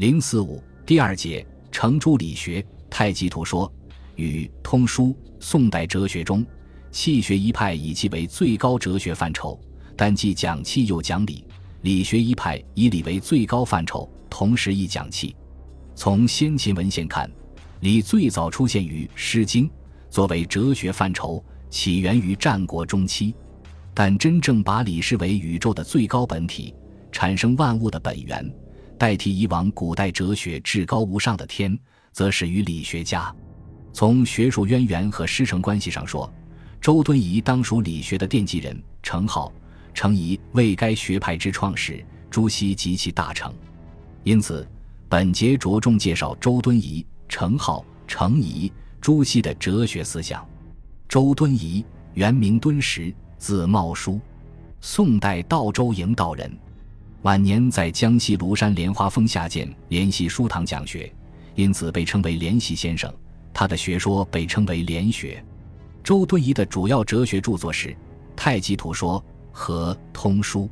零四五第二节程朱理学太极图说与通书宋代哲学中气学一派以其为最高哲学范畴，但既讲气又讲理；理学一派以理为最高范畴，同时亦讲气。从先秦文献看，理最早出现于《诗经》，作为哲学范畴，起源于战国中期。但真正把理视为宇宙的最高本体，产生万物的本源。代替以往古代哲学至高无上的天，则始于理学家。从学术渊源和师承关系上说，周敦颐当属理学的奠基人。程颢、程颐为该学派之创始，朱熹及其大成。因此，本节着重介绍周敦颐、程颢、程颐、朱熹的哲学思想。周敦颐原名敦实，字茂叔，宋代道州营道人。晚年在江西庐山莲花峰下见莲系书堂讲学，因此被称为莲系先生。他的学说被称为莲学。周敦颐的主要哲学著作是《太极图说》和《通书》，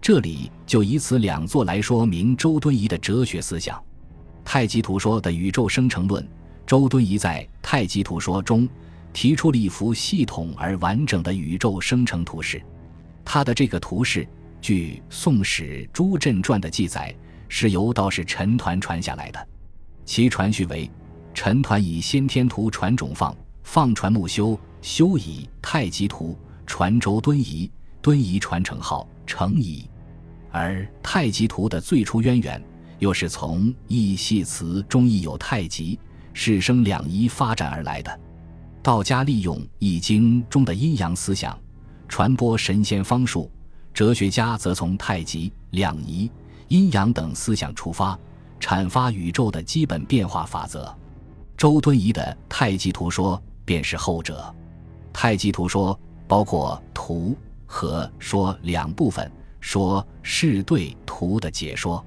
这里就以此两作来说明周敦颐的哲学思想。《太极图说》的宇宙生成论，周敦颐在《太极图说》中提出了一幅系统而完整的宇宙生成图式。他的这个图式。据《宋史·朱震传》的记载，是由道士陈抟传下来的。其传序为：陈抟以先天图传种放，放传木修，修以太极图传周敦颐，敦颐传程颢、程颐。而太极图的最初渊源，又是从《易系辞》中亦有太极、是生两仪发展而来的。道家利用《易经》中的阴阳思想，传播神仙方术。哲学家则从太极、两仪、阴阳等思想出发，阐发宇宙的基本变化法则。周敦颐的《太极图说》便是后者。《太极图说》包括图和说两部分，说是对图的解说。《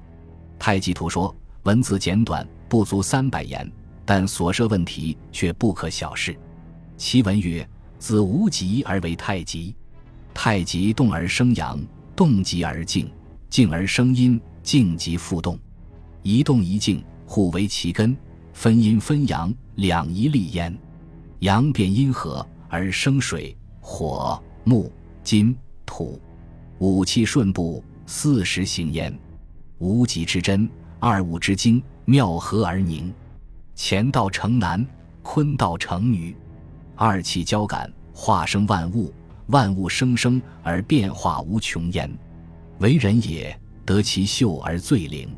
太极图说》文字简短，不足三百言，但所涉问题却不可小视。其文曰：“子无极而为太极。”太极动而生阳，动极而静，静而生阴，静极复动。一动一静，互为其根，分阴分阳，两仪立焉。阳变阴和而生水、火、木、金、土，五气顺布，四时行焉。无极之真，二物之精，妙合而凝。乾道成男，坤道成女，二气交感，化生万物。万物生生而变化无穷焉，为人也得其秀而最灵，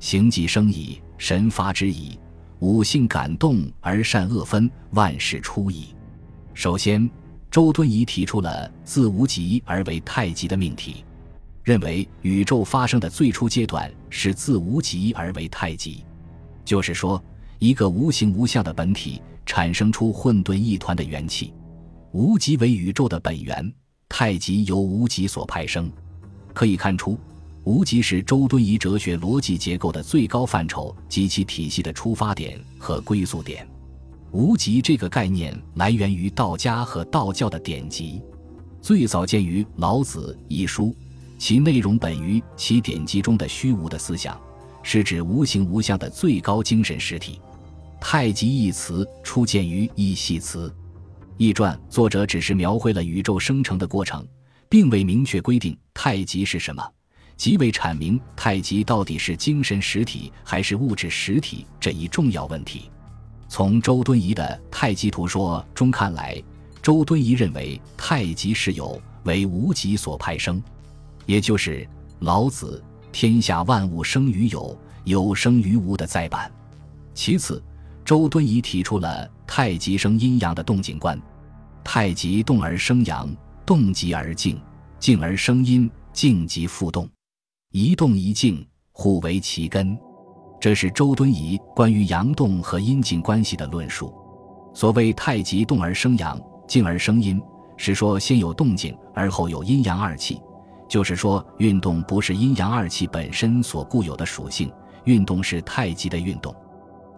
行即生矣，神发之矣，五性感动而善恶分，万事出矣。首先，周敦颐提出了自无极而为太极的命题，认为宇宙发生的最初阶段是自无极而为太极，就是说，一个无形无相的本体产生出混沌一团的元气。无极为宇宙的本源，太极由无极所派生。可以看出，无极是周敦颐哲学逻辑结构的最高范畴及其体系的出发点和归宿点。无极这个概念来源于道家和道教的典籍，最早见于《老子》一书，其内容本于其典籍中的虚无的思想，是指无形无相的最高精神实体。太极一词初见于《易系辞》。易传作者只是描绘了宇宙生成的过程，并未明确规定太极是什么，即未阐明太极到底是精神实体还是物质实体这一重要问题。从周敦颐的《太极图说》中看来，周敦颐认为太极是有为无极所派生，也就是老子“天下万物生于有，有生于无”的再版。其次，周敦颐提出了太极生阴阳的动静观，太极动而生阳，动极而静，静而生阴，静极复动，一动一静，互为其根。这是周敦颐关于阳动和阴静关系的论述。所谓太极动而生阳，静而生阴，是说先有动静，而后有阴阳二气，就是说运动不是阴阳二气本身所固有的属性，运动是太极的运动。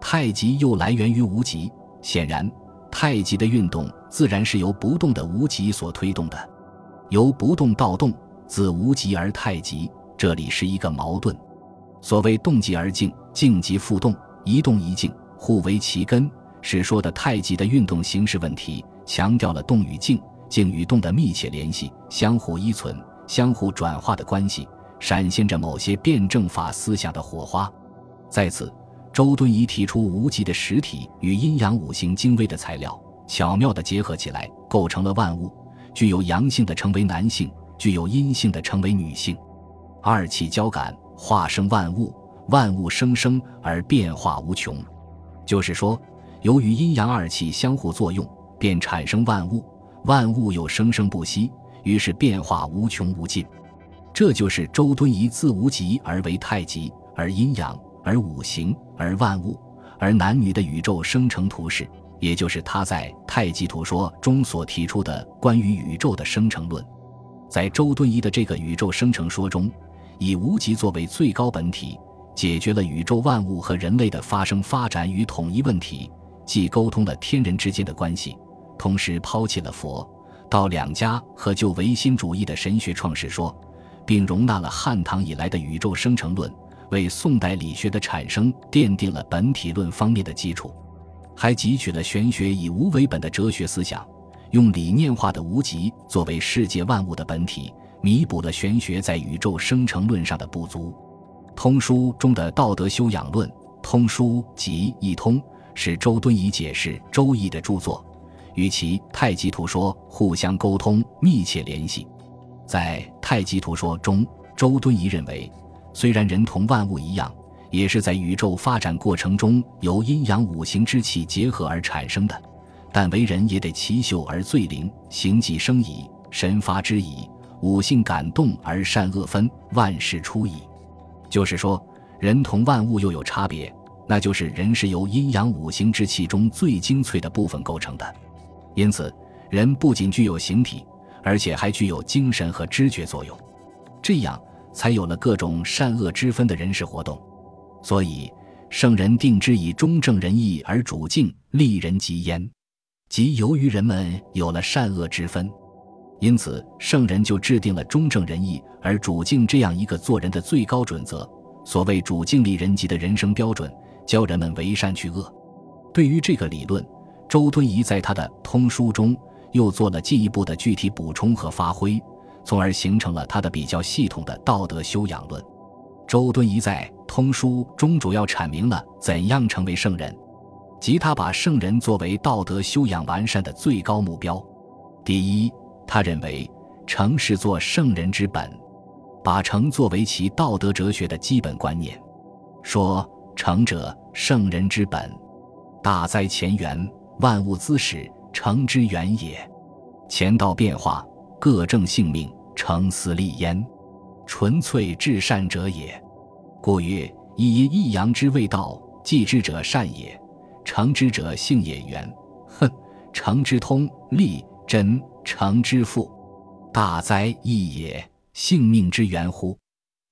太极又来源于无极，显然，太极的运动自然是由不动的无极所推动的。由不动到动，自无极而太极，这里是一个矛盾。所谓动极而静，静即复动，一动一静，互为其根，是说的太极的运动形式问题，强调了动与静、静与动的密切联系，相互依存、相互转化的关系，闪现着某些辩证法思想的火花。在此，周敦颐提出无极的实体与阴阳五行精微的材料巧妙地结合起来，构成了万物。具有阳性的称为男性，具有阴性的称为女性。二气交感。化生万物，万物生生而变化无穷。就是说，由于阴阳二气相互作用，便产生万物，万物又生生不息，于是变化无穷无尽。这就是周敦颐自无极而为太极，而阴阳，而五行，而万物，而男女的宇宙生成图式，也就是他在《太极图说》中所提出的关于宇宙的生成论。在周敦颐的这个宇宙生成说中。以无极作为最高本体，解决了宇宙万物和人类的发生、发展与统一问题，既沟通了天人之间的关系，同时抛弃了佛、道两家和旧唯心主义的神学创世说，并容纳了汉唐以来的宇宙生成论，为宋代理学的产生奠定了本体论方面的基础，还汲取了玄学以无为本的哲学思想，用理念化的无极作为世界万物的本体。弥补了玄学在宇宙生成论上的不足，《通书》中的道德修养论，《通书》及《易通》是周敦颐解释《周易》的著作，与其《太极图说》互相沟通、密切联系。在《太极图说》中，周敦颐认为，虽然人同万物一样，也是在宇宙发展过程中由阴阳五行之气结合而产生的，但为人也得其秀而最灵，形即生矣，神发之矣。五性感动而善恶分，万事出矣。就是说，人同万物又有差别，那就是人是由阴阳五行之气中最精粹的部分构成的。因此，人不仅具有形体，而且还具有精神和知觉作用，这样才有了各种善恶之分的人事活动。所以，圣人定之以中正仁义而主敬，利人及焉，即由于人们有了善恶之分。因此，圣人就制定了中正仁义而主敬这样一个做人的最高准则，所谓主敬立人及的人生标准，教人们为善去恶。对于这个理论，周敦颐在他的《通书》中又做了进一步的具体补充和发挥，从而形成了他的比较系统的道德修养论。周敦颐在《通书》中主要阐明了怎样成为圣人，即他把圣人作为道德修养完善的最高目标。第一。他认为，诚是做圣人之本，把诚作为其道德哲学的基本观念。说诚者，圣人之本，大哉前缘，万物滋始，诚之源也。前道变化，各正性命，诚思立焉，纯粹至善者也。故曰：一阴一阳之谓道，继之者善也，诚之者性也。圆，哼，诚之通利真。诚之富，大哉义也！性命之源乎？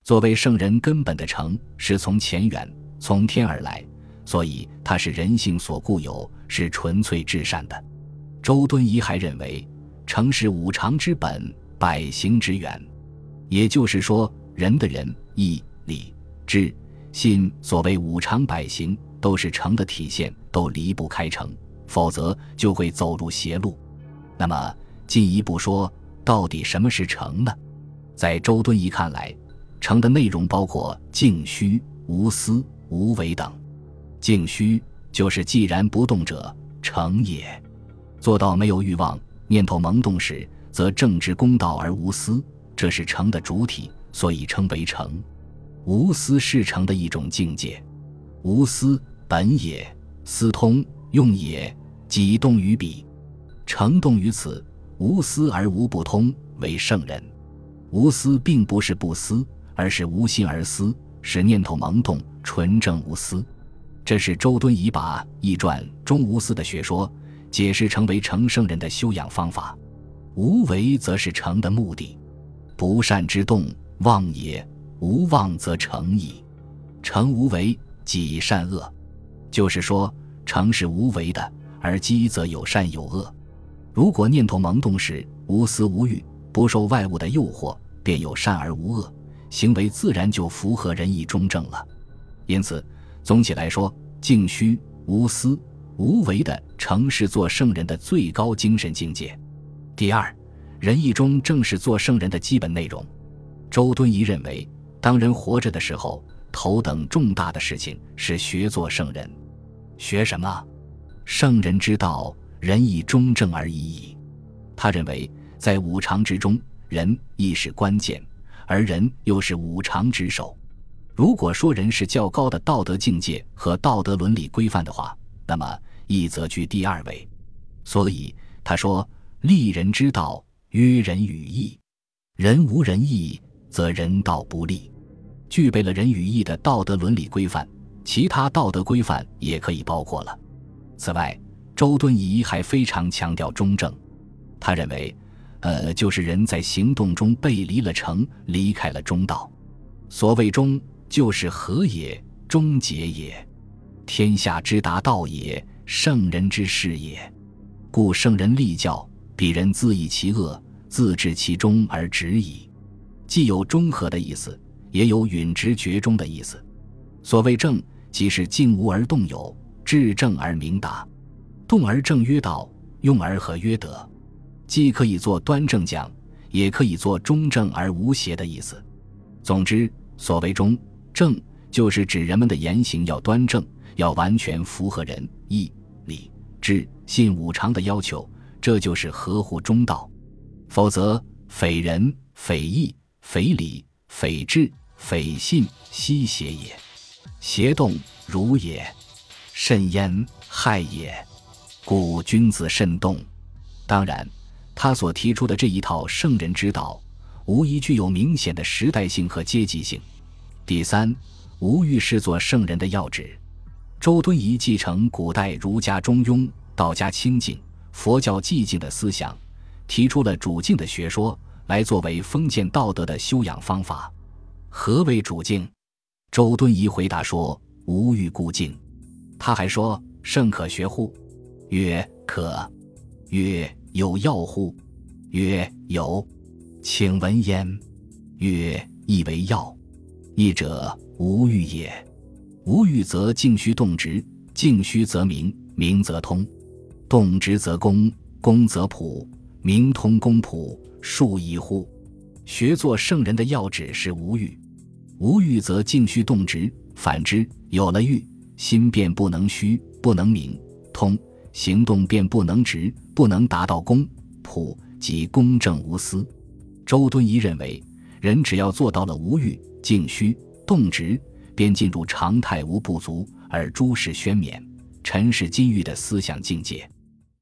作为圣人根本的诚，是从前缘、从天而来，所以它是人性所固有，是纯粹至善的。周敦颐还认为，诚是五常之本，百行之源。也就是说，人的仁、义、礼、智、信，所谓五常百行，都是诚的体现，都离不开诚，否则就会走入邪路。那么，进一步说，到底什么是诚呢？在周敦颐看来，诚的内容包括静虚、无私、无为等。静虚就是既然不动者，诚也。做到没有欲望，念头萌动时，则正直公道而无私，这是诚的主体，所以称为诚。无私是诚的一种境界。无私本也，私通用也，己动于彼，诚动于此。无私而无不通，为圣人。无私并不是不思，而是无心而思，使念头萌动，纯正无私。这是周敦颐把《易传》中无私的学说解释成为成圣人的修养方法。无为则是成的目的。不善之动，妄也；无妄则成矣。成无为，即善恶。就是说，成是无为的，而积则有善有恶。如果念头萌动时无私无欲，不受外物的诱惑，便有善而无恶；行为自然就符合仁义中正了。因此，总体来说，静虚、无私、无为的诚是做圣人的最高精神境界。第二，仁义中正是做圣人的基本内容。周敦颐认为，当人活着的时候，头等重大的事情是学做圣人。学什么？圣人之道，仁义中正而已矣。他认为，在五常之中，仁义是关键，而仁又是五常之首。如果说人是较高的道德境界和道德伦理规范的话，那么义则居第二位。所以他说：“立人之道，曰仁与义。人无仁义，则人道不立。”具备了仁与义的道德伦理规范，其他道德规范也可以包括了。此外，周敦颐还非常强调中正。他认为，呃，就是人在行动中背离了诚，离开了中道。所谓中。就是和也，终结也。天下之达道也，圣人之事也。故圣人立教，鄙人自异其恶，自治其中而止矣。既有中和的意思，也有允直绝中的意思。所谓正，即是静无而动有，至正而明达。动而正曰道，用而和曰德。既可以做端正讲，也可以做中正而无邪的意思。总之，所谓中。正就是指人们的言行要端正，要完全符合仁义礼智信五常的要求，这就是合乎中道。否则，匪仁、匪义、匪礼、匪智、匪信，悉邪也。邪动如也，甚焉害也。故君子慎动。当然，他所提出的这一套圣人之道，无疑具有明显的时代性和阶级性。第三，无欲是做圣人的要旨。周敦颐继承古代儒家中庸、道家清静、佛教寂静的思想，提出了主静的学说，来作为封建道德的修养方法。何为主静？周敦颐回答说：“无欲故静。”他还说：“圣可学乎？”曰：“可。”曰：“有药乎？”曰：“有。”请闻焉。曰：“亦为药。”义者无欲也，无欲则静虚动直，静虚则明，明则通，动直则公，公则朴，明通公朴，数矣乎？学做圣人的要旨是无欲，无欲则静虚动直，反之有了欲，心便不能虚，不能明，通，行动便不能直，不能达到公朴，即公正无私。周敦颐认为，人只要做到了无欲。静虚动直，便进入常态无不足而诸事宣冕、尘世金玉的思想境界。